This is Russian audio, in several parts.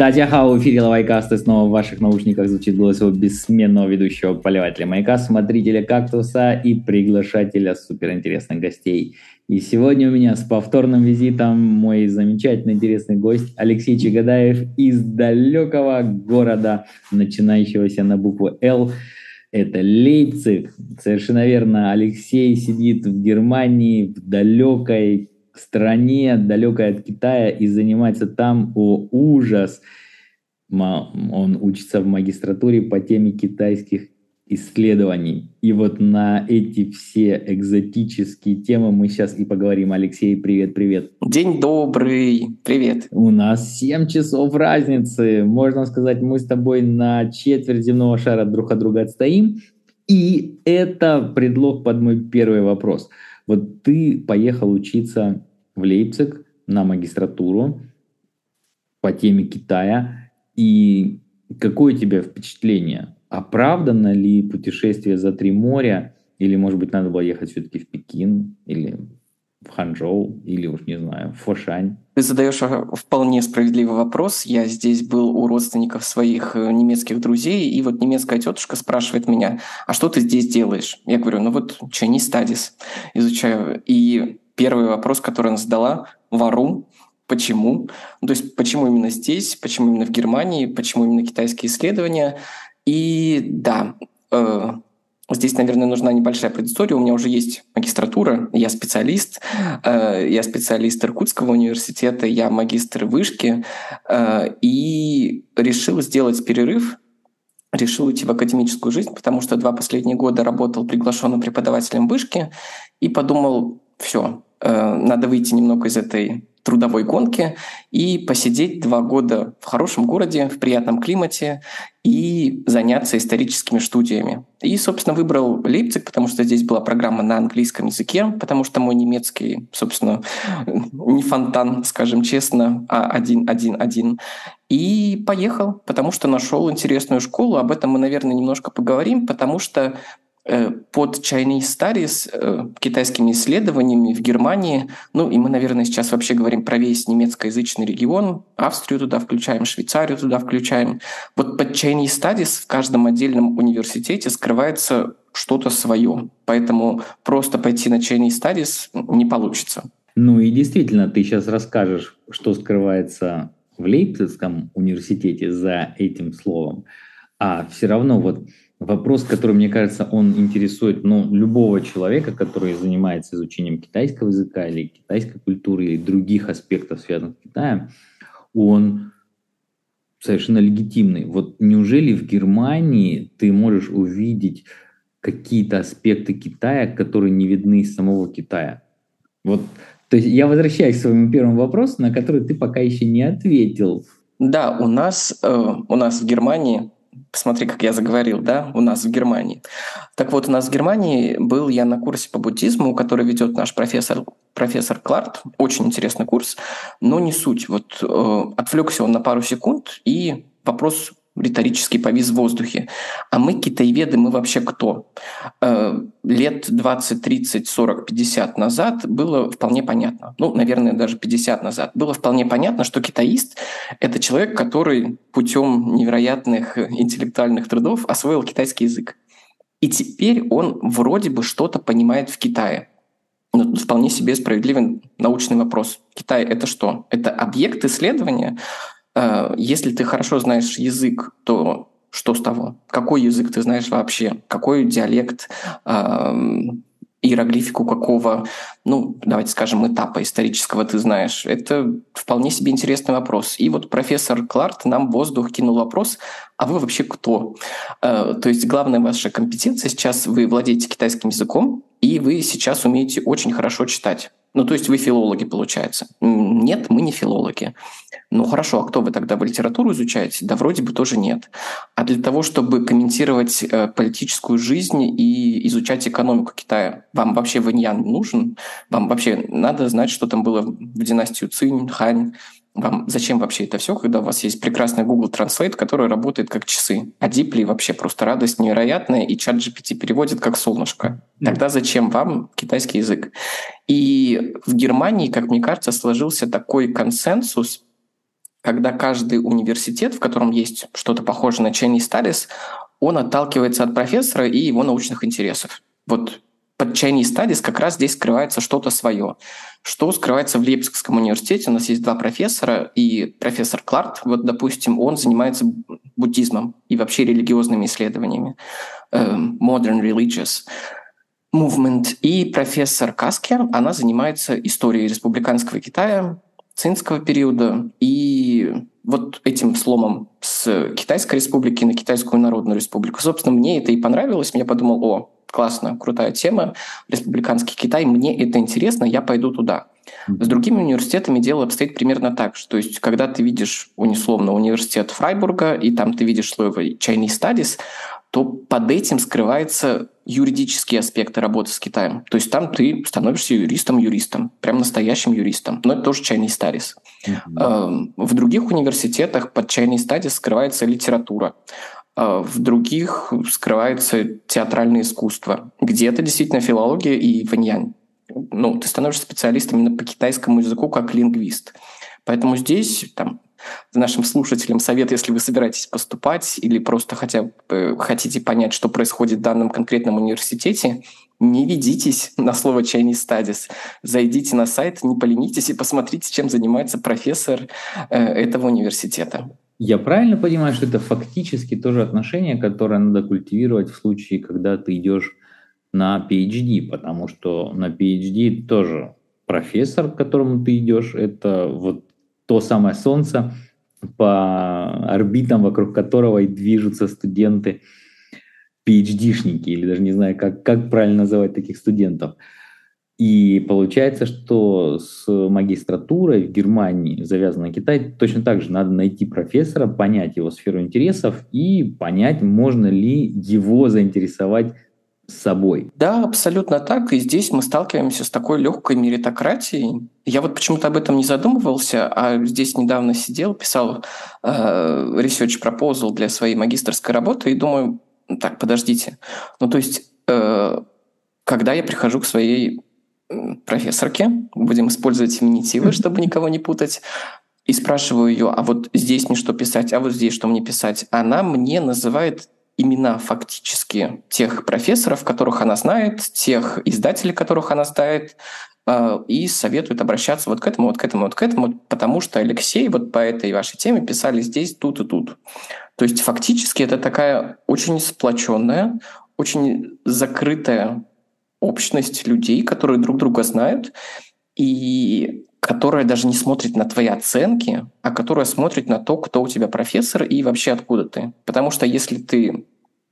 Татьяха, в эфире Лавайкаст, снова в ваших наушниках звучит голос его бессменного ведущего поливателя маяка, смотрителя кактуса и приглашателя суперинтересных гостей. И сегодня у меня с повторным визитом мой замечательный интересный гость Алексей Чагадаев из далекого города, начинающегося на букву «Л». Это Лейпциг. Совершенно верно. Алексей сидит в Германии, в далекой стране, далекой от Китая, и занимается там, о ужас, он учится в магистратуре по теме китайских исследований. И вот на эти все экзотические темы мы сейчас и поговорим. Алексей, привет, привет. День добрый, привет. У нас 7 часов разницы. Можно сказать, мы с тобой на четверть земного шара друг от друга отстоим. И это предлог под мой первый вопрос. Вот ты поехал учиться в Лейпциг на магистратуру по теме Китая. И какое у тебя впечатление? Оправдано ли путешествие за три моря? Или, может быть, надо было ехать все-таки в Пекин? Или в Ханчжоу? Или уж не знаю, в Фошань? Ты задаешь вполне справедливый вопрос. Я здесь был у родственников своих э, немецких друзей, и вот немецкая тетушка спрашивает меня, а что ты здесь делаешь? Я говорю, ну вот Chinese Studies изучаю. И первый вопрос, который она задала, вару, почему? Ну, то есть почему именно здесь, почему именно в Германии, почему именно китайские исследования. И да, э, Здесь, наверное, нужна небольшая предыстория. У меня уже есть магистратура, я специалист, э, я специалист Иркутского университета, я магистр вышки, э, и решил сделать перерыв, решил уйти в академическую жизнь, потому что два последние года работал приглашенным преподавателем вышки, и подумал, все, Э, надо выйти немного из этой трудовой гонки и посидеть два года в хорошем городе, в приятном климате и заняться историческими студиями. И, собственно, выбрал Лейпциг, потому что здесь была программа на английском языке, потому что мой немецкий, собственно, не фонтан, скажем честно, а один-один-один. И поехал, потому что нашел интересную школу. Об этом мы, наверное, немножко поговорим, потому что под Chinese Studies, э, китайскими исследованиями в Германии, ну и мы, наверное, сейчас вообще говорим про весь немецкоязычный регион, Австрию туда включаем, Швейцарию туда включаем. Вот под Chinese Studies в каждом отдельном университете скрывается что-то свое. Поэтому просто пойти на Chinese Studies не получится. Ну и действительно, ты сейчас расскажешь, что скрывается в Лейпцигском университете за этим словом. А все равно вот вопрос, который, мне кажется, он интересует ну, любого человека, который занимается изучением китайского языка или китайской культуры или других аспектов, связанных с Китаем, он совершенно легитимный. Вот неужели в Германии ты можешь увидеть какие-то аспекты Китая, которые не видны из самого Китая? Вот, то есть я возвращаюсь к своему первому вопросу, на который ты пока еще не ответил. Да, у нас, э, у нас в Германии Посмотри, как я заговорил, да, у нас в Германии. Так вот, у нас в Германии был я на курсе по буддизму, который ведет наш профессор, профессор Кларт. Очень интересный курс, но не суть. Вот э, отвлекся он на пару секунд, и вопрос риторически повис в воздухе. А мы, китаеведы, мы вообще кто? Э, лет 20, 30, 40, 50 назад было вполне понятно, ну, наверное, даже 50 назад, было вполне понятно, что китаист — это человек, который путем невероятных интеллектуальных трудов освоил китайский язык. И теперь он вроде бы что-то понимает в Китае. Ну, вполне себе справедливый научный вопрос. Китай — это что? Это объект исследования — если ты хорошо знаешь язык, то что с того? Какой язык ты знаешь вообще? Какой диалект, иероглифику какого, ну, давайте скажем, этапа исторического ты знаешь? Это вполне себе интересный вопрос. И вот профессор Кларт нам в воздух кинул вопрос, а вы вообще кто? Э, то есть главная ваша компетенция сейчас, вы владеете китайским языком, и вы сейчас умеете очень хорошо читать. Ну, то есть вы филологи, получается. Нет, мы не филологи. Ну, хорошо, а кто вы тогда? Вы литературу изучаете? Да вроде бы тоже нет. А для того, чтобы комментировать э, политическую жизнь и изучать экономику Китая, вам вообще Вэньян нужен? Вам вообще надо знать, что там было в династию Цинь, Хань, вам зачем вообще это все, когда у вас есть прекрасный Google Translate, который работает как часы? А Deeply вообще просто радость невероятная, и чат GPT переводит как солнышко. Тогда зачем вам китайский язык? И в Германии, как мне кажется, сложился такой консенсус, когда каждый университет, в котором есть что-то похожее на Chinese Studies, он отталкивается от профессора и его научных интересов. Вот под Chinese Studies как раз здесь скрывается что-то свое. Что скрывается в Лейпцигском университете? У нас есть два профессора, и профессор Кларт, вот, допустим, он занимается буддизмом и вообще религиозными исследованиями. Эм, modern Religious Movement. И профессор Каски, она занимается историей республиканского Китая, цинского периода и вот этим сломом с Китайской республики на Китайскую Народную Республику. Собственно, мне это и понравилось. Я подумал, о, классно, крутая тема, республиканский Китай, мне это интересно, я пойду туда. С другими университетами дело обстоит примерно так, что, то есть, когда ты видишь унисловно университет Фрайбурга, и там ты видишь слово Chinese Studies, то под этим скрываются юридические аспекты работы с Китаем. То есть там ты становишься юристом-юристом, прям настоящим юристом. Но это тоже Chinese Studies. Mm-hmm. В других университетах под Chinese Studies скрывается литература. А в других скрывается театральное искусство. Где-то действительно филология и ваньянь. Ну, ты становишься специалистом именно по китайскому языку как лингвист. Поэтому здесь там, нашим слушателям совет, если вы собираетесь поступать или просто хотя бы э, хотите понять, что происходит в данном конкретном университете, не ведитесь на слово Chinese Studies. Зайдите на сайт, не поленитесь и посмотрите, чем занимается профессор э, этого университета. Я правильно понимаю, что это фактически тоже отношение, которое надо культивировать в случае, когда ты идешь на PhD, потому что на PhD тоже профессор, к которому ты идешь, это вот то самое Солнце, по орбитам, вокруг которого и движутся студенты, PhD-шники, или даже не знаю, как, как правильно называть таких студентов. И получается, что с магистратурой в Германии, завязанной Китай, точно так же надо найти профессора, понять его сферу интересов и понять, можно ли его заинтересовать собой. Да, абсолютно так. И здесь мы сталкиваемся с такой легкой меритократией. Я вот почему-то об этом не задумывался, а здесь недавно сидел, писал э, research proposal для своей магистрской работы и думаю, так, подождите. Ну, то есть, э, когда я прихожу к своей профессорке, будем использовать феминитивы, чтобы никого не путать, и спрашиваю ее, а вот здесь мне что писать, а вот здесь что мне писать. Она мне называет имена фактически тех профессоров, которых она знает, тех издателей, которых она знает, э, и советует обращаться вот к этому, вот к этому, вот к этому, потому что Алексей вот по этой вашей теме писали здесь, тут и тут. То есть фактически это такая очень сплоченная, очень закрытая общность людей, которые друг друга знают, и которая даже не смотрит на твои оценки, а которая смотрит на то, кто у тебя профессор и вообще откуда ты. Потому что если ты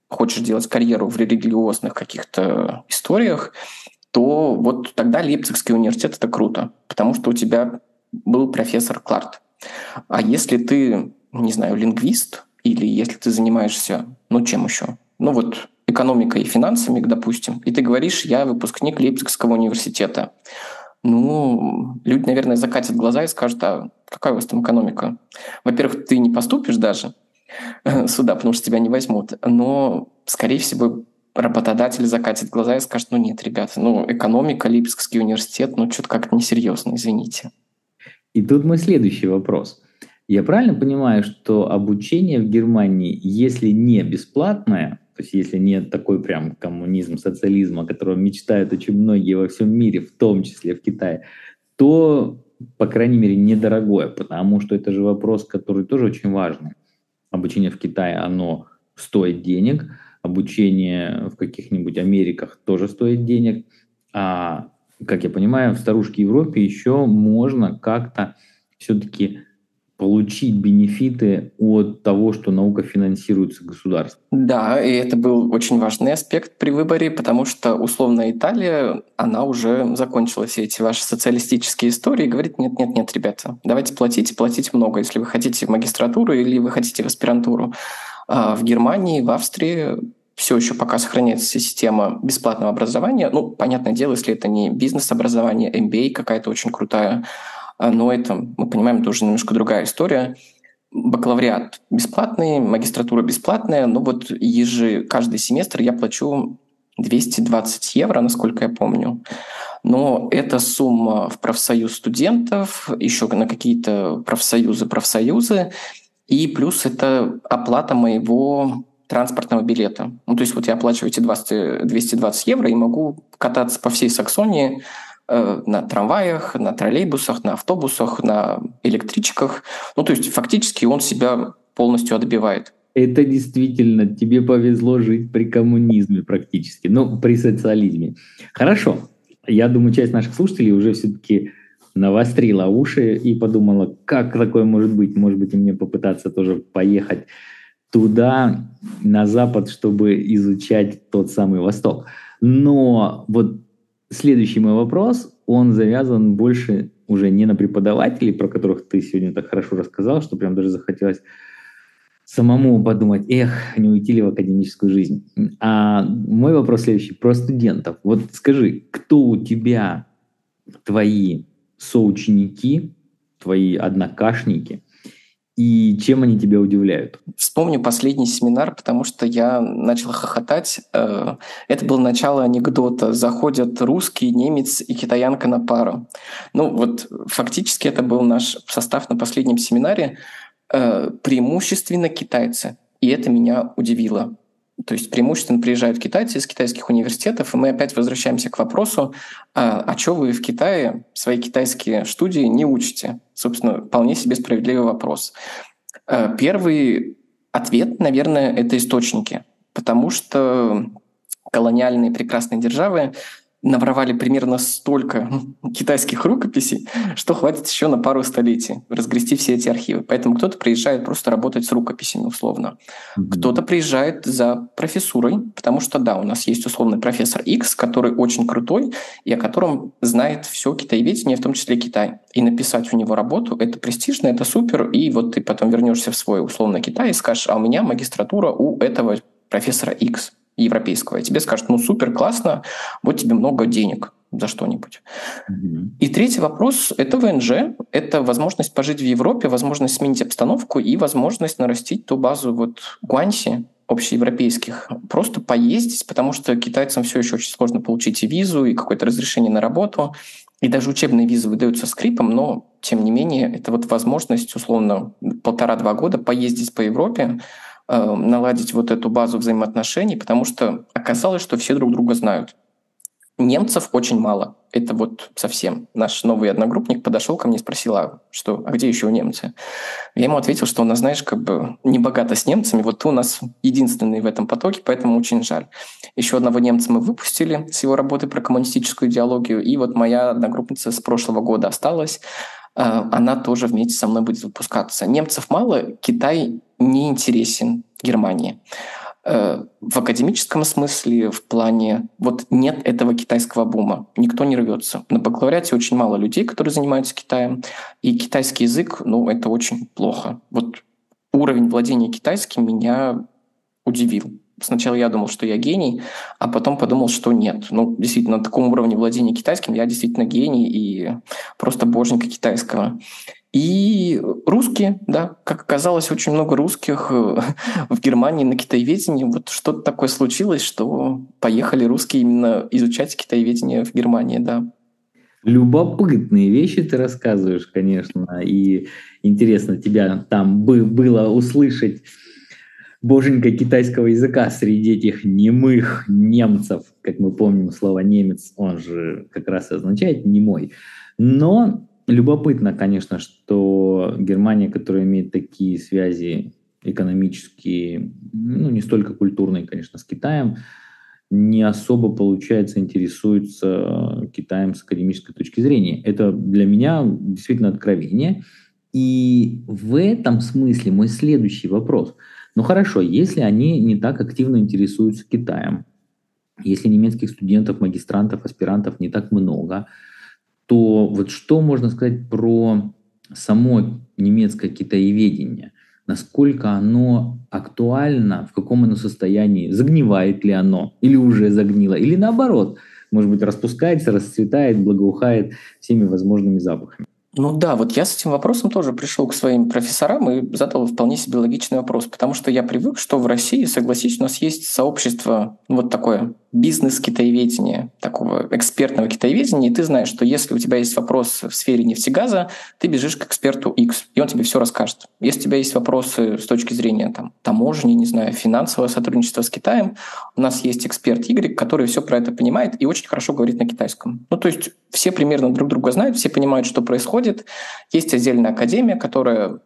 хочешь делать карьеру в религиозных каких-то историях, то вот тогда Лейпцигский университет это круто, потому что у тебя был профессор Кларт. А если ты, не знаю, лингвист, или если ты занимаешься, ну чем еще? Ну вот экономикой и финансами, допустим, и ты говоришь, я выпускник Лейпцигского университета. Ну, люди, наверное, закатят глаза и скажут, а какая у вас там экономика? Во-первых, ты не поступишь даже сюда, потому что тебя не возьмут. Но, скорее всего, работодатель закатит глаза и скажет, ну нет, ребята, ну экономика, Липецкий университет, ну что-то как-то несерьезно, извините. И тут мой следующий вопрос. Я правильно понимаю, что обучение в Германии, если не бесплатное, то есть если нет такой прям коммунизм, социализм, о котором мечтают очень многие во всем мире, в том числе в Китае, то, по крайней мере, недорогое, потому что это же вопрос, который тоже очень важный. Обучение в Китае, оно стоит денег, обучение в каких-нибудь Америках тоже стоит денег, а, как я понимаю, в старушке Европе еще можно как-то все-таки получить бенефиты от того, что наука финансируется государством. Да, и это был очень важный аспект при выборе, потому что условно Италия, она уже закончила все эти ваши социалистические истории и говорит, нет-нет-нет, ребята, давайте платить, платить много, если вы хотите в магистратуру или вы хотите в аспирантуру. А в Германии, в Австрии все еще пока сохраняется система бесплатного образования. Ну, понятное дело, если это не бизнес-образование, MBA какая-то очень крутая, но это, мы понимаем, тоже немножко другая история. Бакалавриат бесплатный, магистратура бесплатная, но вот ежи, каждый семестр я плачу 220 евро, насколько я помню. но это сумма в профсоюз студентов, еще на какие-то профсоюзы, профсоюзы, и плюс это оплата моего транспортного билета. Ну, то есть вот я оплачиваю эти 20, 220 евро и могу кататься по всей Саксонии на трамваях, на троллейбусах, на автобусах, на электричках. Ну, то есть фактически он себя полностью отбивает. Это действительно тебе повезло жить при коммунизме практически, ну, при социализме. Хорошо. Я думаю, часть наших слушателей уже все-таки навострила уши и подумала, как такое может быть? Может быть, и мне попытаться тоже поехать туда, на Запад, чтобы изучать тот самый Восток. Но вот следующий мой вопрос, он завязан больше уже не на преподавателей, про которых ты сегодня так хорошо рассказал, что прям даже захотелось самому подумать, эх, не уйти ли в академическую жизнь. А мой вопрос следующий, про студентов. Вот скажи, кто у тебя твои соученики, твои однокашники, и чем они тебя удивляют? Вспомню последний семинар, потому что я начал хохотать. Э, это было начало анекдота. Заходят русский, немец и китаянка на пару. Ну вот фактически это был наш состав на последнем семинаре. Э, преимущественно китайцы. И это меня удивило. То есть преимущественно приезжают китайцы из китайских университетов, и мы опять возвращаемся к вопросу, а, а что вы в Китае свои китайские студии не учите? Собственно, вполне себе справедливый вопрос. Э, первый ответ, наверное, это источники, потому что колониальные прекрасные державы наворовали примерно столько китайских рукописей, что хватит еще на пару столетий разгрести все эти архивы. Поэтому кто-то приезжает просто работать с рукописями условно. Mm-hmm. Кто-то приезжает за профессурой, потому что да, у нас есть условный профессор X, который очень крутой и о котором знает все китаеведение, в том числе Китай. И написать у него работу – это престижно, это супер, и вот ты потом вернешься в свой условно Китай и скажешь, а у меня магистратура у этого профессора X европейского, и тебе скажут, ну супер, классно, вот тебе много денег за что-нибудь. Mm-hmm. И третий вопрос – это ВНЖ, это возможность пожить в Европе, возможность сменить обстановку и возможность нарастить ту базу вот Гуанси, общеевропейских, просто поездить, потому что китайцам все еще очень сложно получить и визу, и какое-то разрешение на работу, и даже учебные визы выдаются скрипом, но, тем не менее, это вот возможность, условно, полтора-два года поездить по Европе, наладить вот эту базу взаимоотношений, потому что оказалось, что все друг друга знают. Немцев очень мало. Это вот совсем. Наш новый одногруппник подошел ко мне и спросил, а, что, а где еще немцы? Я ему ответил, что у нас, знаешь, как бы не богато с немцами, вот ты у нас единственный в этом потоке, поэтому очень жаль. Еще одного немца мы выпустили с его работы про коммунистическую идеологию, и вот моя одногруппница с прошлого года осталась. Э, она тоже вместе со мной будет выпускаться. Немцев мало, Китай не интересен Германии. Э, в академическом смысле, в плане, вот нет этого китайского бума, никто не рвется. На бакалавриате очень мало людей, которые занимаются Китаем, и китайский язык, ну, это очень плохо. Вот уровень владения китайским меня удивил. Сначала я думал, что я гений, а потом подумал, что нет. Ну, действительно, на таком уровне владения китайским я действительно гений и просто боженька китайского. И русские, да, как оказалось, очень много русских э, в Германии на китаеведении. Вот что-то такое случилось, что поехали русские именно изучать китаеведение в Германии, да. Любопытные вещи ты рассказываешь, конечно, и интересно тебя там было услышать боженька китайского языка среди этих немых немцев, как мы помним, слово немец, он же как раз означает немой. Но любопытно, конечно, что Германия, которая имеет такие связи экономические, ну, не столько культурные, конечно, с Китаем, не особо, получается, интересуется Китаем с академической точки зрения. Это для меня действительно откровение. И в этом смысле мой следующий вопрос – ну хорошо, если они не так активно интересуются Китаем, если немецких студентов, магистрантов, аспирантов не так много, то вот что можно сказать про само немецкое китаеведение? Насколько оно актуально, в каком оно состоянии, загнивает ли оно, или уже загнило, или наоборот, может быть, распускается, расцветает, благоухает всеми возможными запахами. Ну да, вот я с этим вопросом тоже пришел к своим профессорам и задал вполне себе логичный вопрос, потому что я привык, что в России, согласись, у нас есть сообщество вот такое бизнес-китаеведения, такого экспертного китаеведения, и ты знаешь, что если у тебя есть вопрос в сфере нефтегаза, ты бежишь к эксперту X, и он тебе все расскажет. Если у тебя есть вопросы с точки зрения там, таможни, не знаю, финансового сотрудничества с Китаем, у нас есть эксперт Y, который все про это понимает и очень хорошо говорит на китайском. Ну, то есть все примерно друг друга знают, все понимают, что происходит. Есть отдельная академия, которая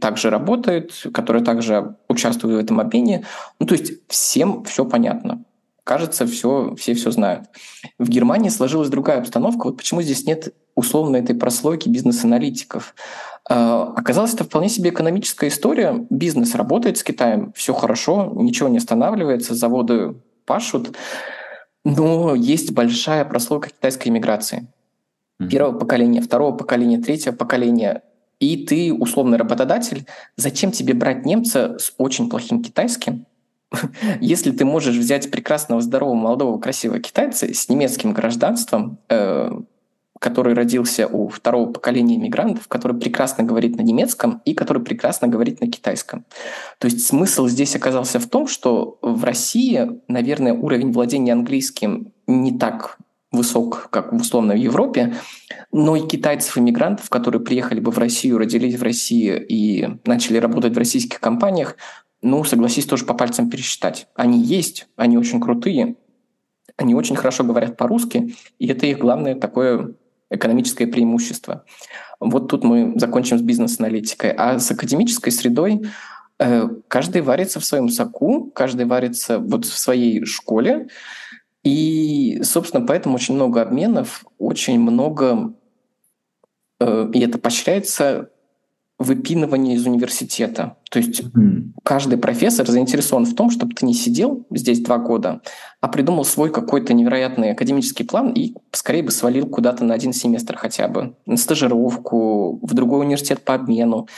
также работает, которая также участвует в этом обмене. Ну, то есть всем все понятно. Кажется, все, все все знают. В Германии сложилась другая обстановка. Вот почему здесь нет условно этой прослойки бизнес-аналитиков. А, оказалось, это вполне себе экономическая история. Бизнес работает с Китаем, все хорошо, ничего не останавливается, заводы пашут. Но есть большая прослойка китайской иммиграции. Первого поколения, второго поколения, третьего поколения и ты условный работодатель, зачем тебе брать немца с очень плохим китайским, если ты можешь взять прекрасного, здорового, молодого, красивого китайца с немецким гражданством, э, который родился у второго поколения иммигрантов, который прекрасно говорит на немецком и который прекрасно говорит на китайском. То есть смысл здесь оказался в том, что в России, наверное, уровень владения английским не так высок, как условно в Европе, но и китайцев-иммигрантов, которые приехали бы в Россию, родились в России и начали работать в российских компаниях, ну, согласись, тоже по пальцам пересчитать. Они есть, они очень крутые, они очень хорошо говорят по-русски, и это их главное такое экономическое преимущество. Вот тут мы закончим с бизнес-аналитикой. А с академической средой э, каждый варится в своем соку, каждый варится вот в своей школе, и, собственно, поэтому очень много обменов, очень много, э, и это поощряется выпинывание из университета. То есть mm. каждый профессор заинтересован в том, чтобы ты не сидел здесь два года, а придумал свой какой-то невероятный академический план и скорее бы свалил куда-то на один семестр хотя бы, на стажировку, в другой университет по обмену.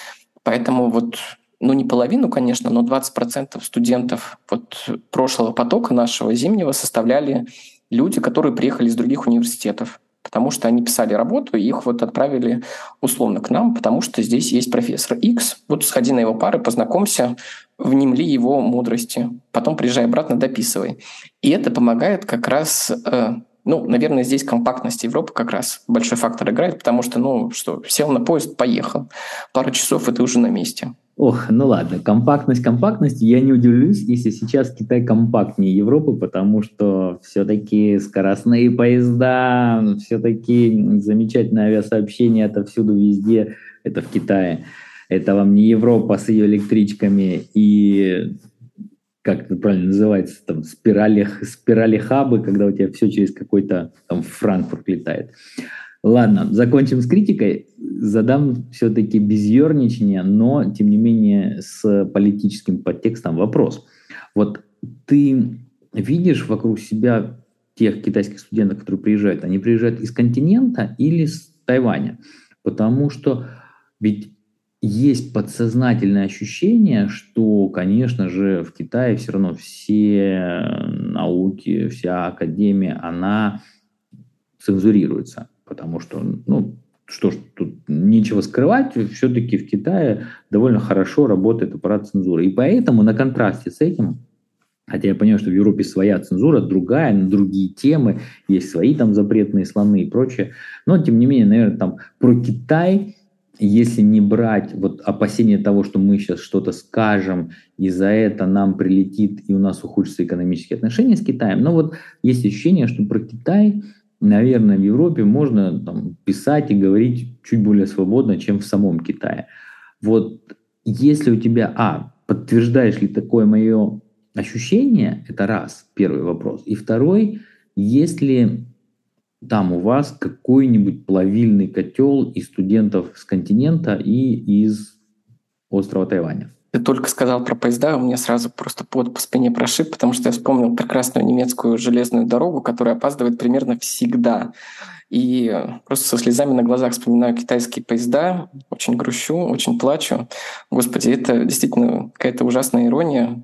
Поэтому вот ну не половину, конечно, но 20% студентов вот прошлого потока нашего зимнего составляли люди, которые приехали из других университетов, потому что они писали работу, и их вот отправили условно к нам, потому что здесь есть профессор X, вот сходи на его пары, познакомься, внемли его мудрости, потом приезжай обратно, дописывай. И это помогает как раз э, ну, наверное, здесь компактность Европы как раз большой фактор играет, потому что, ну, что, сел на поезд, поехал. Пару часов, и ты уже на месте. Ох, ну ладно, компактность, компактность. Я не удивлюсь, если сейчас Китай компактнее Европы, потому что все-таки скоростные поезда, все-таки замечательное авиасообщение, это всюду, везде, это в Китае. Это вам не Европа с ее электричками и как это правильно называется, там, спирали, спирали хабы, когда у тебя все через какой-то там Франкфурт летает. Ладно, закончим с критикой. Задам все-таки без но, тем не менее, с политическим подтекстом вопрос. Вот ты видишь вокруг себя тех китайских студентов, которые приезжают, они приезжают из континента или с Тайваня? Потому что ведь есть подсознательное ощущение, что, конечно же, в Китае все равно все науки, вся академия, она цензурируется потому что, ну, что ж, тут нечего скрывать, все-таки в Китае довольно хорошо работает аппарат цензуры. И поэтому на контрасте с этим, хотя я понимаю, что в Европе своя цензура, другая, на другие темы, есть свои там запретные слоны и прочее, но тем не менее, наверное, там про Китай, если не брать вот опасение того, что мы сейчас что-то скажем, и за это нам прилетит, и у нас ухудшатся экономические отношения с Китаем, но вот есть ощущение, что про Китай – наверное, в Европе можно там, писать и говорить чуть более свободно, чем в самом Китае. Вот если у тебя, а, подтверждаешь ли такое мое ощущение, это раз, первый вопрос. И второй, если там у вас какой-нибудь плавильный котел из студентов с континента и из острова Тайваня. Ты только сказал про поезда, у меня сразу просто под по спине прошиб, потому что я вспомнил прекрасную немецкую железную дорогу, которая опаздывает примерно всегда. И просто со слезами на глазах вспоминаю китайские поезда, очень грущу, очень плачу. Господи, это действительно какая-то ужасная ирония.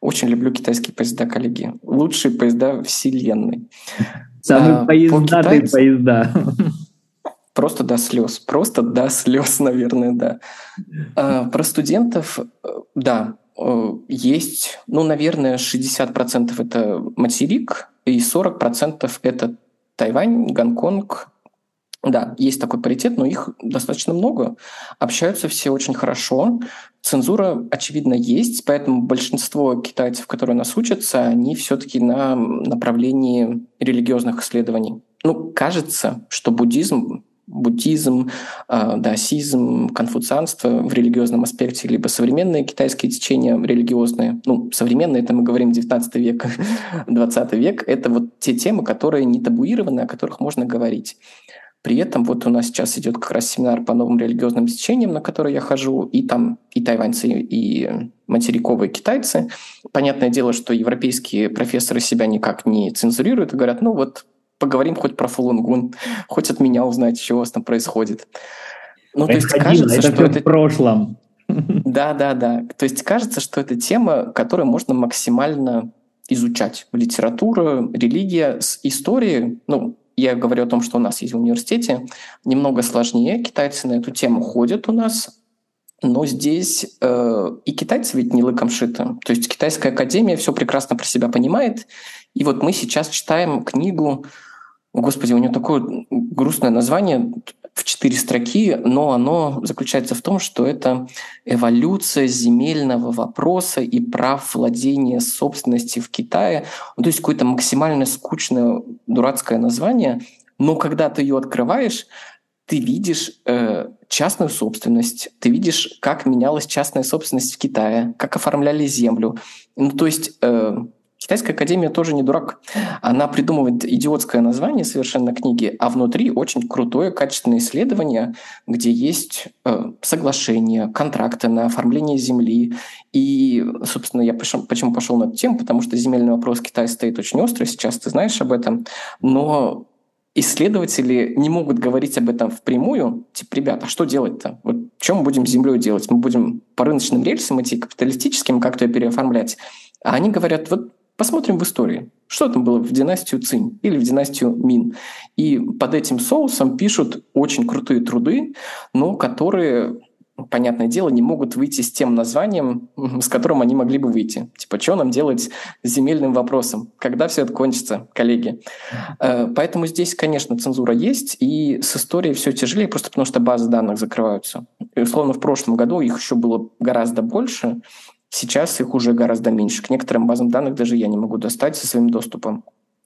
Очень люблю китайские поезда, коллеги. Лучшие поезда Вселенной. Самые а, поездатые по поезда. Просто до слез. Просто до слез, наверное, да. А, про студентов, да, э, есть, ну, наверное, 60% это материк, и 40% это Тайвань, Гонконг, да, есть такой паритет, но их достаточно много. Общаются все очень хорошо. Цензура, очевидно, есть, поэтому большинство китайцев, которые нас учатся, они все-таки на направлении религиозных исследований. Ну, кажется, что буддизм буддизм, э, даосизм, конфуцианство в религиозном аспекте, либо современные китайские течения религиозные. Ну, современные, это мы говорим 19 век, 20 век. Это вот те темы, которые не табуированы, о которых можно говорить. При этом вот у нас сейчас идет как раз семинар по новым религиозным течениям, на который я хожу, и там и тайваньцы, и материковые китайцы. Понятное дело, что европейские профессоры себя никак не цензурируют и говорят, ну вот поговорим хоть про Фулунгун, хоть от меня узнать, что у вас там происходит. Ну, то есть кажется, это что это в прошлом. Да, да, да. То есть кажется, что это тема, которую можно максимально изучать. Литература, религия с историей, ну, я говорю о том, что у нас есть в университете, немного сложнее. Китайцы на эту тему ходят у нас, но здесь э, и китайцы ведь не лыком шиты. То есть китайская академия все прекрасно про себя понимает. И вот мы сейчас читаем книгу, господи, у нее такое грустное название, в четыре строки, но оно заключается в том, что это эволюция земельного вопроса и прав владения собственности в Китае. Ну, то есть какое-то максимально скучное, дурацкое название, но когда ты ее открываешь, ты видишь э, частную собственность, ты видишь, как менялась частная собственность в Китае, как оформляли землю. Ну, то есть э, Китайская академия тоже не дурак. Она придумывает идиотское название совершенно книги, а внутри очень крутое качественное исследование, где есть э, соглашения, контракты на оформление земли. И, собственно, я пошел, почему пошел на эту тему, потому что земельный вопрос в Китае стоит очень остро сейчас, ты знаешь об этом. Но исследователи не могут говорить об этом впрямую. Типа, ребята, а что делать-то? Вот что мы будем с землей делать? Мы будем по рыночным рельсам идти, капиталистическим как-то ее переоформлять. А они говорят, вот Посмотрим в истории, что там было в династию Цинь или в династию Мин. И под этим соусом пишут очень крутые труды, но которые, понятное дело, не могут выйти с тем названием, с которым они могли бы выйти. Типа, что нам делать с земельным вопросом? Когда все это кончится, коллеги? Э, поэтому здесь, конечно, цензура есть, и с историей все тяжелее, просто потому что базы данных закрываются. И, условно, в прошлом году их еще было гораздо больше, Сейчас их уже гораздо меньше. К некоторым базам данных даже я не могу достать со своим доступом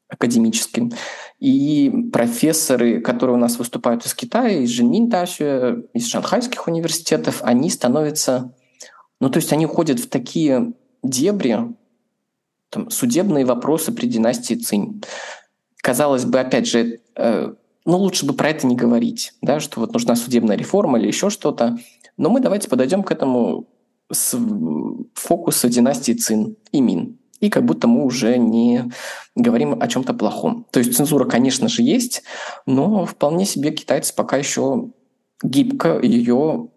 академическим. И профессоры, которые у нас выступают из Китая, из Женминтасю, из шанхайских университетов, они становятся... Ну, то есть они уходят в такие дебри, там, судебные вопросы при династии Цинь. Казалось бы, опять же, э, ну, лучше бы про это не говорить, да, что вот нужна судебная реформа или еще что-то. Но мы давайте подойдем к этому с фокуса династии Цин и Мин. И как будто мы уже не говорим о чем-то плохом. То есть цензура, конечно же, есть, но вполне себе китайцы пока еще гибко ее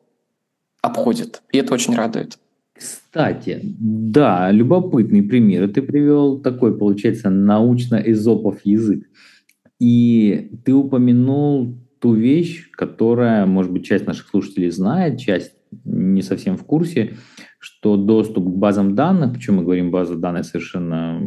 обходят. И это очень радует. Кстати, да, любопытный пример. Ты привел такой, получается, научно-эзопов язык. И ты упомянул ту вещь, которая, может быть, часть наших слушателей знает, часть не совсем в курсе, что доступ к базам данных, почему мы говорим базы данных совершенно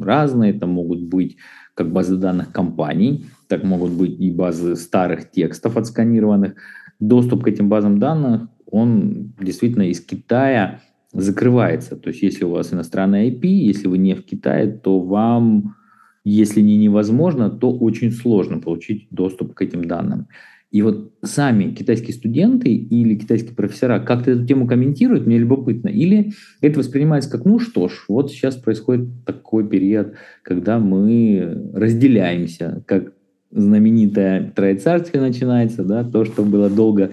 разные, это могут быть как базы данных компаний, так могут быть и базы старых текстов отсканированных. Доступ к этим базам данных, он действительно из Китая закрывается. То есть если у вас иностранная IP, если вы не в Китае, то вам, если не невозможно, то очень сложно получить доступ к этим данным. И вот сами китайские студенты или китайские профессора как-то эту тему комментируют, мне любопытно. Или это воспринимается как, ну что ж, вот сейчас происходит такой период, когда мы разделяемся, как знаменитое Троецарствие начинается, да, то, что было долго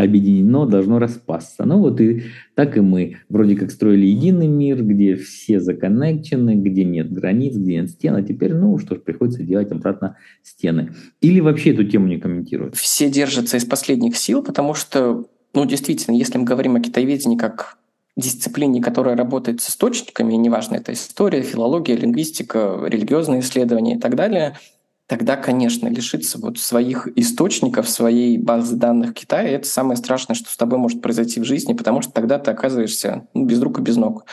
объединено, должно распасться. Ну вот и так и мы вроде как строили единый мир, где все законнекчены, где нет границ, где нет стен, а теперь, ну что ж, приходится делать обратно стены. Или вообще эту тему не комментируют? Все держатся из последних сил, потому что, ну действительно, если мы говорим о китаеведении как дисциплине, которая работает с источниками, неважно, это история, филология, лингвистика, религиозные исследования и так далее, тогда, конечно, лишиться вот своих источников, своей базы данных Китая, это самое страшное, что с тобой может произойти в жизни, потому что тогда ты оказываешься ну, без рук и без ног.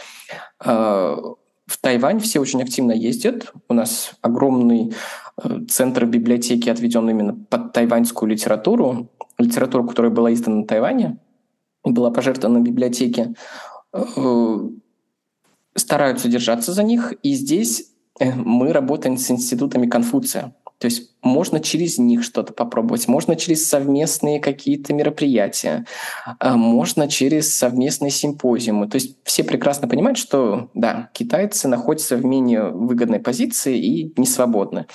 А, в Тайвань все очень активно ездят. У нас огромный э, центр библиотеки отведен именно под тайваньскую литературу. Литературу, которая была издана на Тайване, была пожертвована библиотеке. Э, стараются держаться за них. И здесь э, мы работаем с институтами Конфуция. То есть можно через них что-то попробовать, можно через совместные какие-то мероприятия, а можно через совместные симпозиумы. То есть все прекрасно понимают, что да, китайцы находятся в менее выгодной позиции и не свободны.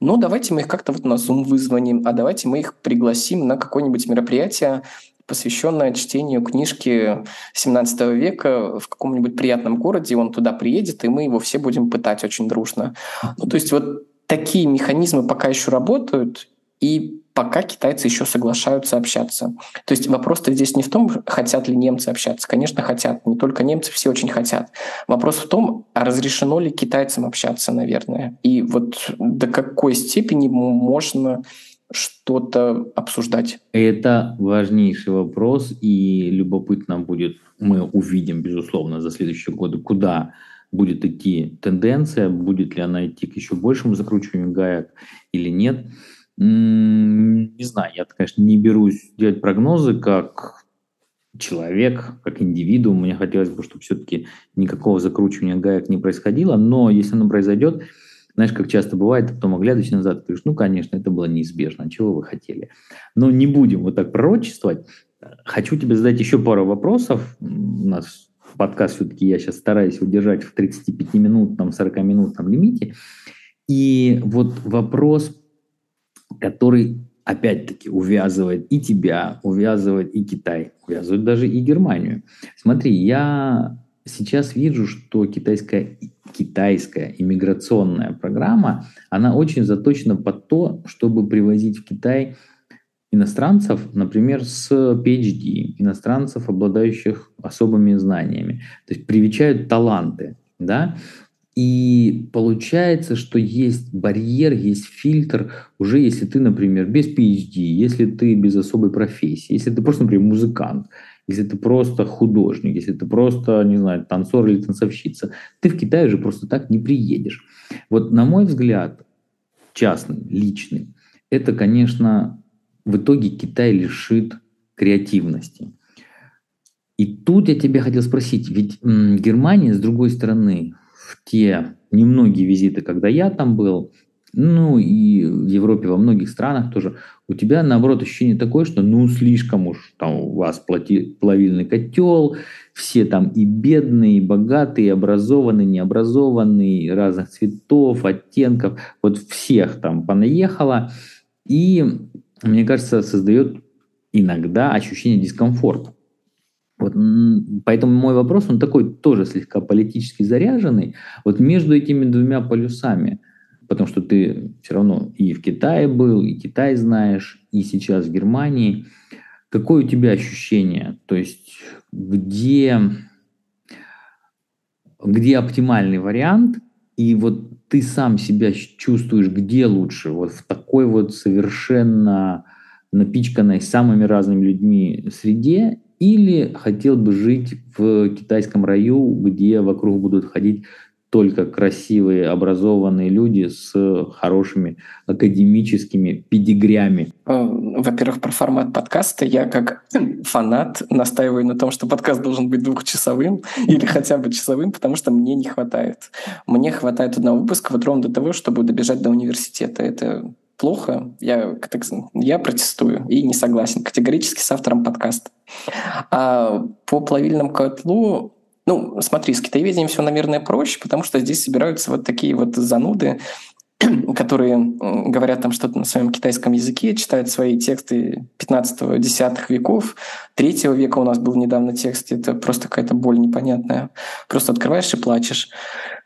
Но давайте мы их как-то вот на Zoom вызвоним, а давайте мы их пригласим на какое-нибудь мероприятие, посвященное чтению книжки 17 века в каком-нибудь приятном городе, он туда приедет, и мы его все будем пытать очень дружно. Ну, то есть вот такие механизмы пока еще работают, и пока китайцы еще соглашаются общаться. То есть вопрос-то здесь не в том, хотят ли немцы общаться. Конечно, хотят. Не только немцы, все очень хотят. Вопрос в том, а разрешено ли китайцам общаться, наверное. И вот до какой степени можно что-то обсуждать? Это важнейший вопрос, и любопытно будет, мы увидим, безусловно, за следующие годы, куда будет идти тенденция, будет ли она идти к еще большему закручиванию гаек или нет. Не знаю, я, конечно, не берусь делать прогнозы как человек, как индивидуум. Мне хотелось бы, чтобы все-таки никакого закручивания гаек не происходило, но если оно произойдет, знаешь, как часто бывает, ты потом оглядываешь назад, ты говоришь, ну, конечно, это было неизбежно, чего вы хотели. Но не будем вот так пророчествовать. Хочу тебе задать еще пару вопросов. У нас подкаст все-таки я сейчас стараюсь удержать в 35-минутном, 40-минутном лимите. И вот вопрос, который опять-таки увязывает и тебя, увязывает и Китай, увязывает даже и Германию. Смотри, я сейчас вижу, что китайская, китайская иммиграционная программа, она очень заточена под то, чтобы привозить в Китай иностранцев, например, с PhD, иностранцев, обладающих особыми знаниями. То есть привечают таланты, да, и получается, что есть барьер, есть фильтр, уже если ты, например, без PhD, если ты без особой профессии, если ты просто, например, музыкант, если ты просто художник, если ты просто, не знаю, танцор или танцовщица, ты в Китай уже просто так не приедешь. Вот на мой взгляд, частный, личный, это, конечно, в итоге Китай лишит креативности. И тут я тебя хотел спросить, ведь Германия, с другой стороны, в те немногие визиты, когда я там был, ну и в Европе, во многих странах тоже, у тебя наоборот ощущение такое, что ну слишком уж там у вас плати, плавильный котел, все там и бедные, и богатые, и образованные, необразованные, разных цветов, оттенков, вот всех там понаехало. И мне кажется, создает иногда ощущение дискомфорта. Вот, поэтому мой вопрос, он такой тоже слегка политически заряженный. Вот между этими двумя полюсами, потому что ты все равно и в Китае был, и Китай знаешь, и сейчас в Германии. Какое у тебя ощущение? То есть где, где оптимальный вариант, и вот ты сам себя чувствуешь где лучше, вот в такой вот совершенно напичканной самыми разными людьми среде, или хотел бы жить в китайском раю, где вокруг будут ходить только красивые, образованные люди с хорошими академическими педигрями? Э, во-первых, про формат подкаста. Я как фанат настаиваю на том, что подкаст должен быть двухчасовым или хотя бы часовым, потому что мне не хватает. Мне хватает одного выпуска вот ровно до того, чтобы добежать до университета. Это плохо, я, я протестую и не согласен категорически с автором подкаста. А по плавильному котлу ну, смотри, с китаеведением все, наверное, проще, потому что здесь собираются вот такие вот зануды, которые говорят там что-то на своем китайском языке, читают свои тексты 15-10 веков. Третьего века у нас был недавно текст, это просто какая-то боль непонятная. Просто открываешь и плачешь.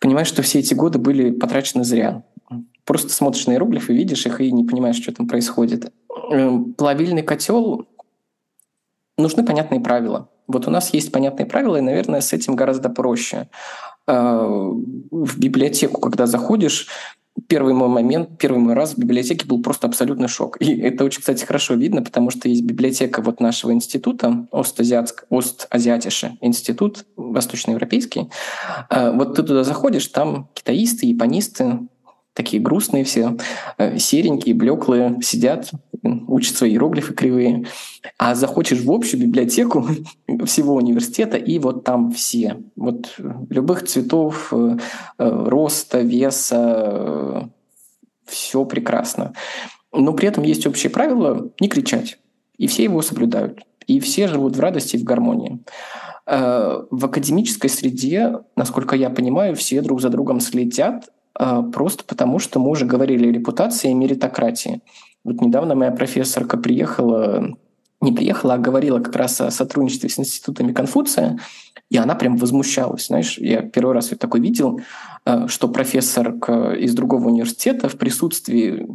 Понимаешь, что все эти годы были потрачены зря. Просто смотришь на иероглифы, видишь их и не понимаешь, что там происходит. Эм, плавильный котел нужны понятные правила. Вот у нас есть понятные правила, и, наверное, с этим гораздо проще. А, в библиотеку, когда заходишь, первый мой момент, первый мой раз в библиотеке был просто абсолютный шок. И это очень, кстати, хорошо видно, потому что есть библиотека вот нашего института, Ост-Азиатск, Ост-Азиатише институт, восточноевропейский. А, вот ты туда заходишь, там китаисты, японисты, такие грустные все, э, серенькие, блеклые, сидят, учат свои иероглифы кривые. А захочешь в общую библиотеку всего университета, и вот там все. Вот любых цветов, э, э, роста, веса, все прекрасно. Но при этом есть общее правило не кричать. И все его соблюдают. И все живут в радости и в гармонии. В академической среде, насколько я понимаю, все друг за другом слетят, а, просто потому, что мы уже говорили о репутации и меритократии. Вот недавно моя профессорка приехала, не приехала, а говорила как раз о сотрудничестве с институтами Конфуция, и она прям возмущалась. Знаешь, я первый раз вот такой видел, а, что профессор из другого университета в присутствии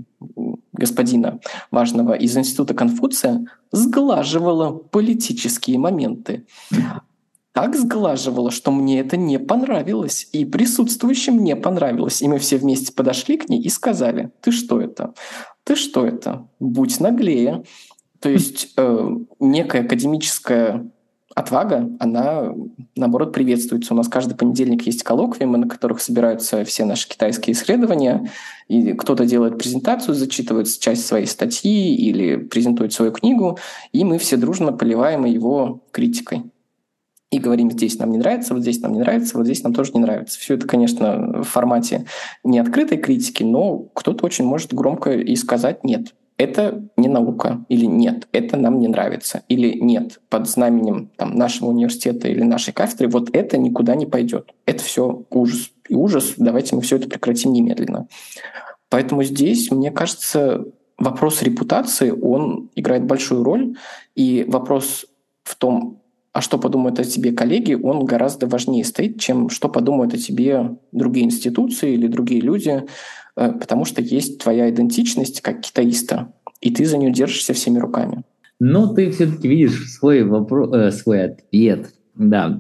господина важного из института Конфуция сглаживала политические моменты так сглаживала, что мне это не понравилось. И присутствующим не понравилось. И мы все вместе подошли к ней и сказали, ты что это? Ты что это? Будь наглее. То есть э, некая академическая отвага, она, наоборот, приветствуется. У нас каждый понедельник есть коллоквиумы, на которых собираются все наши китайские исследования, и кто-то делает презентацию, зачитывает часть своей статьи или презентует свою книгу, и мы все дружно поливаем его критикой и говорим, здесь нам не нравится, вот здесь нам не нравится, вот здесь нам тоже не нравится. Все это, конечно, в формате не открытой критики, но кто-то очень может громко и сказать «нет». Это не наука, или нет, это нам не нравится, или нет, под знаменем там, нашего университета или нашей кафедры, вот это никуда не пойдет. Это все ужас. И ужас, давайте мы все это прекратим немедленно. Поэтому здесь, мне кажется, вопрос репутации, он играет большую роль, и вопрос в том, а что подумают о тебе коллеги, он гораздо важнее стоит, чем что подумают о тебе другие институции или другие люди, э, потому что есть твоя идентичность как китаиста, и ты за нее держишься всеми руками. Но ты все-таки видишь свой, вопрос, э, свой ответ. Да,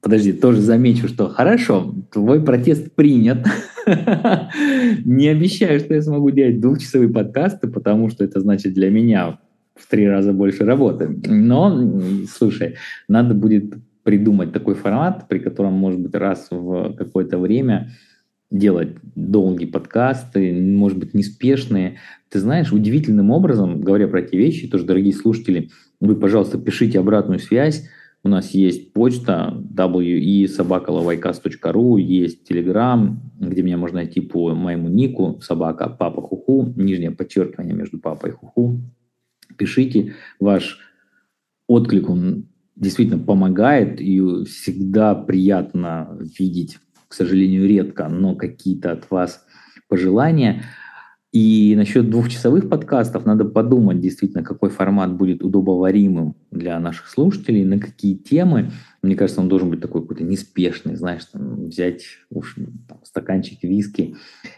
подожди, тоже замечу, что хорошо, твой протест принят. Не обещаю, что я смогу делать двухчасовые подкасты, потому что это значит для меня в три раза больше работы. Но, слушай, надо будет придумать такой формат, при котором, может быть, раз в какое-то время делать долгие подкасты, может быть, неспешные. Ты знаешь, удивительным образом, говоря про эти вещи, тоже, дорогие слушатели, вы, пожалуйста, пишите обратную связь. У нас есть почта we.sobakalovайкас.ру, есть Telegram, где меня можно найти по моему нику собака папа хуху, нижнее подчеркивание между папой и хуху пишите. Ваш отклик, он действительно помогает, и всегда приятно видеть, к сожалению, редко, но какие-то от вас пожелания – и насчет двухчасовых подкастов надо подумать действительно, какой формат будет удобоваримым для наших слушателей, на какие темы. Мне кажется, он должен быть такой какой-то неспешный, знаешь, там, взять уж, там, стаканчик виски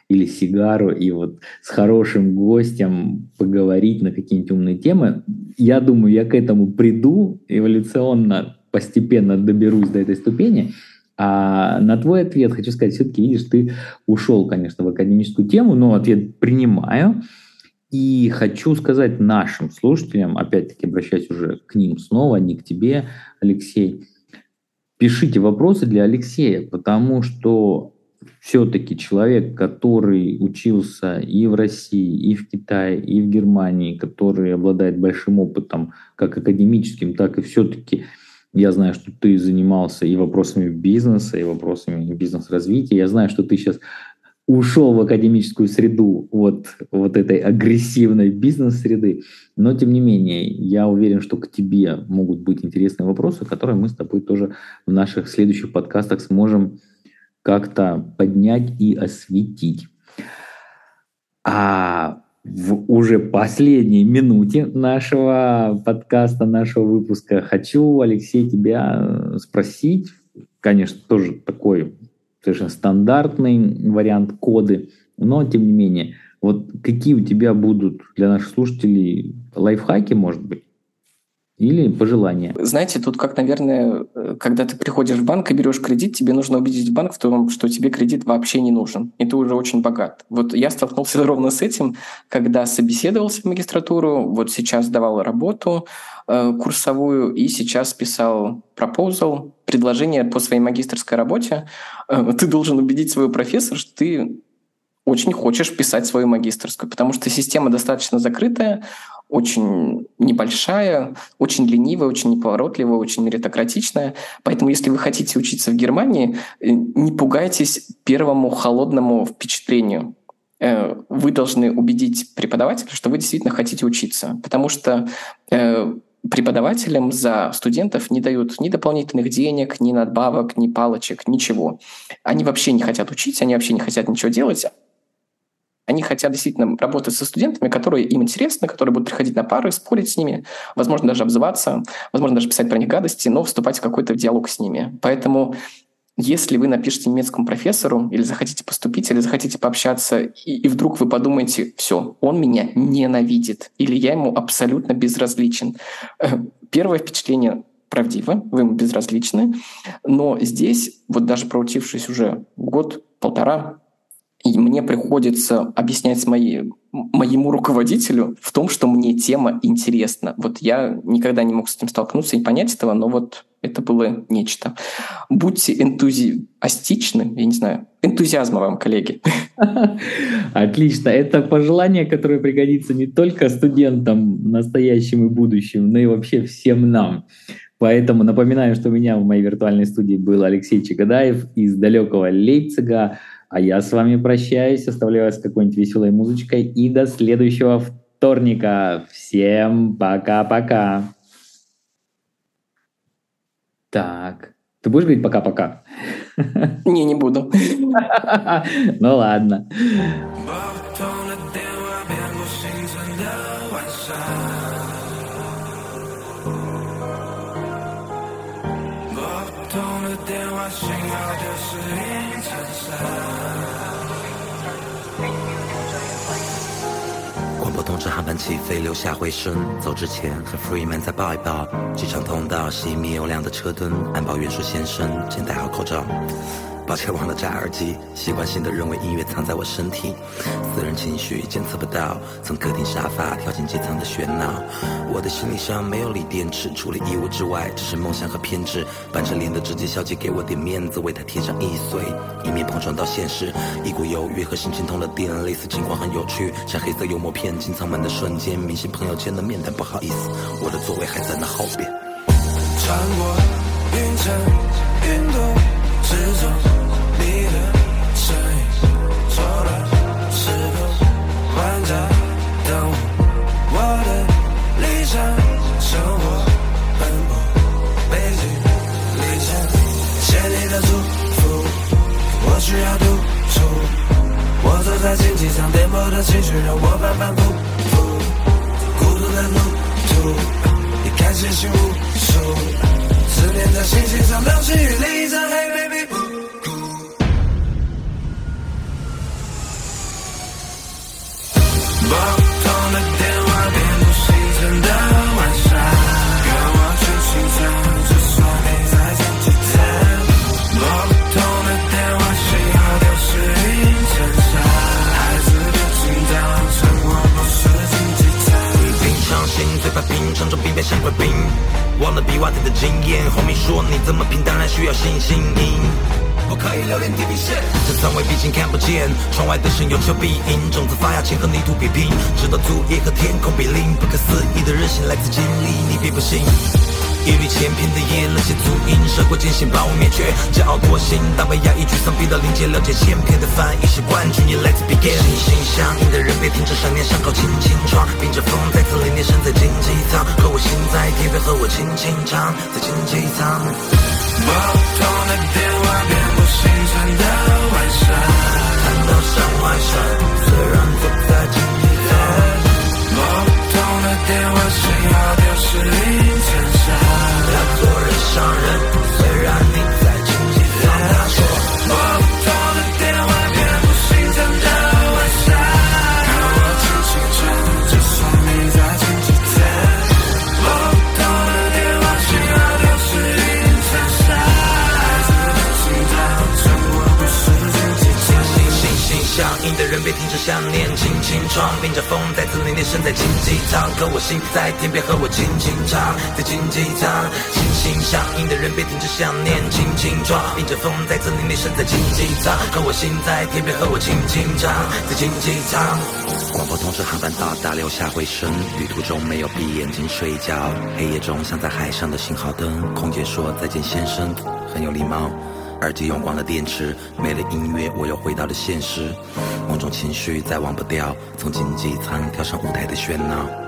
или сигару и вот с хорошим гостем поговорить на какие-нибудь умные темы. Я думаю, я к этому приду эволюционно, постепенно доберусь до этой ступени – а на твой ответ хочу сказать, все-таки, видишь, ты ушел, конечно, в академическую тему, но ответ принимаю. И хочу сказать нашим слушателям, опять-таки обращаясь уже к ним снова, не к тебе, Алексей, пишите вопросы для Алексея, потому что все-таки человек, который учился и в России, и в Китае, и в Германии, который обладает большим опытом как академическим, так и все-таки я знаю, что ты занимался и вопросами бизнеса, и вопросами бизнес-развития. Я знаю, что ты сейчас ушел в академическую среду от вот этой агрессивной бизнес-среды. Но, тем не менее, я уверен, что к тебе могут быть интересные вопросы, которые мы с тобой тоже в наших следующих подкастах сможем как-то поднять и осветить. А в уже последней минуте нашего подкаста, нашего выпуска. Хочу, Алексей, тебя э, спросить, конечно, тоже такой совершенно стандартный вариант коды, но тем не менее, вот какие у тебя будут для наших слушателей лайфхаки, может быть, или пожелание? Знаете, тут как, наверное, когда ты приходишь в банк и берешь кредит, тебе нужно убедить банк в том, что тебе кредит вообще не нужен, и ты уже очень богат. Вот я столкнулся ровно с этим, когда собеседовался в магистратуру, вот сейчас давал работу э, курсовую, и сейчас писал пропозал, предложение по своей магистрской работе. Э, ты должен убедить своего профессора, что ты очень хочешь писать свою магистрскую, потому что система достаточно закрытая, очень небольшая, очень ленивая, очень неповоротливая, очень меритократичная. Поэтому, если вы хотите учиться в Германии, э, не пугайтесь первому холодному впечатлению. Э, вы должны убедить преподавателя, что вы действительно хотите учиться. Потому что э, преподавателям за студентов не дают ни дополнительных денег, ни надбавок, ни палочек, ничего. Они вообще не хотят учить, они вообще не хотят ничего делать, они хотят действительно работать со студентами, которые им интересны, которые будут приходить на пары, спорить с ними, возможно, даже обзываться, возможно, даже писать про них гадости, но вступать в какой-то диалог с ними. Поэтому если вы напишете немецкому профессору или захотите поступить, или захотите пообщаться, и, и вдруг вы подумаете, все, он меня ненавидит, или я ему абсолютно безразличен. Э, первое впечатление правдиво, вы ему безразличны, но здесь, вот даже проучившись уже год, полтора, и мне приходится объяснять моей, моему руководителю в том, что мне тема интересна. Вот я никогда не мог с этим столкнуться и понять этого, но вот это было нечто. Будьте энтузиастичны, я не знаю, энтузиазма вам, коллеги. Отлично. Это пожелание, которое пригодится не только студентам настоящим и будущим, но и вообще всем нам. Поэтому напоминаю, что у меня в моей виртуальной студии был Алексей Чагадаев из далекого Лейпцига, а я с вами прощаюсь, оставляю вас какой-нибудь веселой музычкой и до следующего вторника. Всем пока-пока. Так, ты будешь говорить пока-пока? Не, не буду. Ну ладно. 这航班起飞，留下回声。走之前和 Freeman 再抱一抱。机场通道熄灭有亮的车灯，安保员说：“先生，请戴好口罩。”抱歉忘了摘耳机，习惯性的认为音乐藏在我身体，私人情绪检测不到，从客厅沙发跳进机舱的喧闹。我的行李箱没有锂电池，除了衣物之外，只是梦想和偏执。板着脸的直接小姐给我点面子，为她贴上易碎，以免碰撞到现实。一股犹豫和心情通了电，类似情况很有趣，像黑色幽默片，进舱门的瞬间，明星朋友圈的面谈不好意思，我的座位还在那后边。穿过云层云朵之中。生活奔波，北京凌晨，谢你的祝福，我需要独处。我走在经济舱，颠簸的情绪让我反反复复，孤独的路途，你看星星无数，思念在星星上流星雨里，像块冰。忘了比瓦特的经验，红米说你这么拼，当然需要信心。不可以留恋地平线，这三位毕竟看不见。窗外的神有求必应，种子发芽前和泥土比拼，直到土也和天空比邻。不可思议的韧性来自经历，你别不信。一缕千篇的夜，那些足印，涉过艰辛把我灭绝。骄傲过心，大被压抑沮丧，逼到临界，了解千篇的翻译是冠军。也 Let's begin。心心相印的人别停止想念，伤口轻轻创。迎着风再次凛冽，身在经济舱，和我心在天边，和我轻轻唱，在经济舱。拨通的电话。遍布星辰的晚上，看到山外山，虽然走在荆棘滩，拨不通的电话信号丢失云，让人。人别停止想念，轻轻闯，迎着风再次凛冽身在竞技场，可我心在天边和我轻轻唱，在竞技场，心心相印的人别停止想念，轻轻闯，迎着风再次凛冽身在竞技场，可我心在天边和我轻轻唱，在竞技场。广播通知航班到达，留下回声。旅途中没有闭眼睛睡觉，黑夜中像在海上的信号灯。空姐说再见，先生，很有礼貌。耳机用光了电池，没了音乐，我又回到了现实。某种情绪再忘不掉，从经济舱跳上舞台的喧闹。